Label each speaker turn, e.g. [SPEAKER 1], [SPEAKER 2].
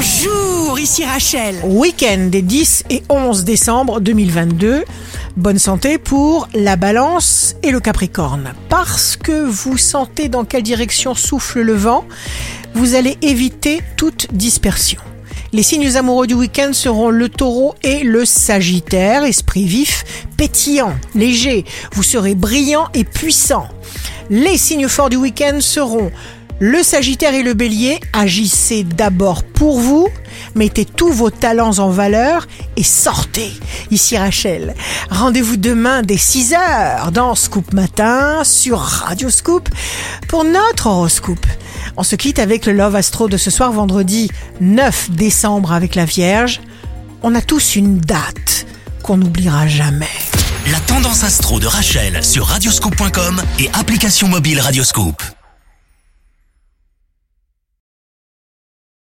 [SPEAKER 1] Bonjour, ici Rachel.
[SPEAKER 2] Week-end des 10 et 11 décembre 2022. Bonne santé pour la balance et le capricorne. Parce que vous sentez dans quelle direction souffle le vent, vous allez éviter toute dispersion. Les signes amoureux du week-end seront le taureau et le sagittaire, esprit vif, pétillant, léger. Vous serez brillant et puissant. Les signes forts du week-end seront le Sagittaire et le Bélier, agissez d'abord pour vous, mettez tous vos talents en valeur et sortez. Ici Rachel. Rendez-vous demain dès 6h dans Scoop Matin sur Radio Scoop pour notre horoscope. On se quitte avec le Love Astro de ce soir vendredi 9 décembre avec la Vierge. On a tous une date qu'on n'oubliera jamais.
[SPEAKER 1] La tendance astro de Rachel sur radioscope.com et application mobile Radioscope.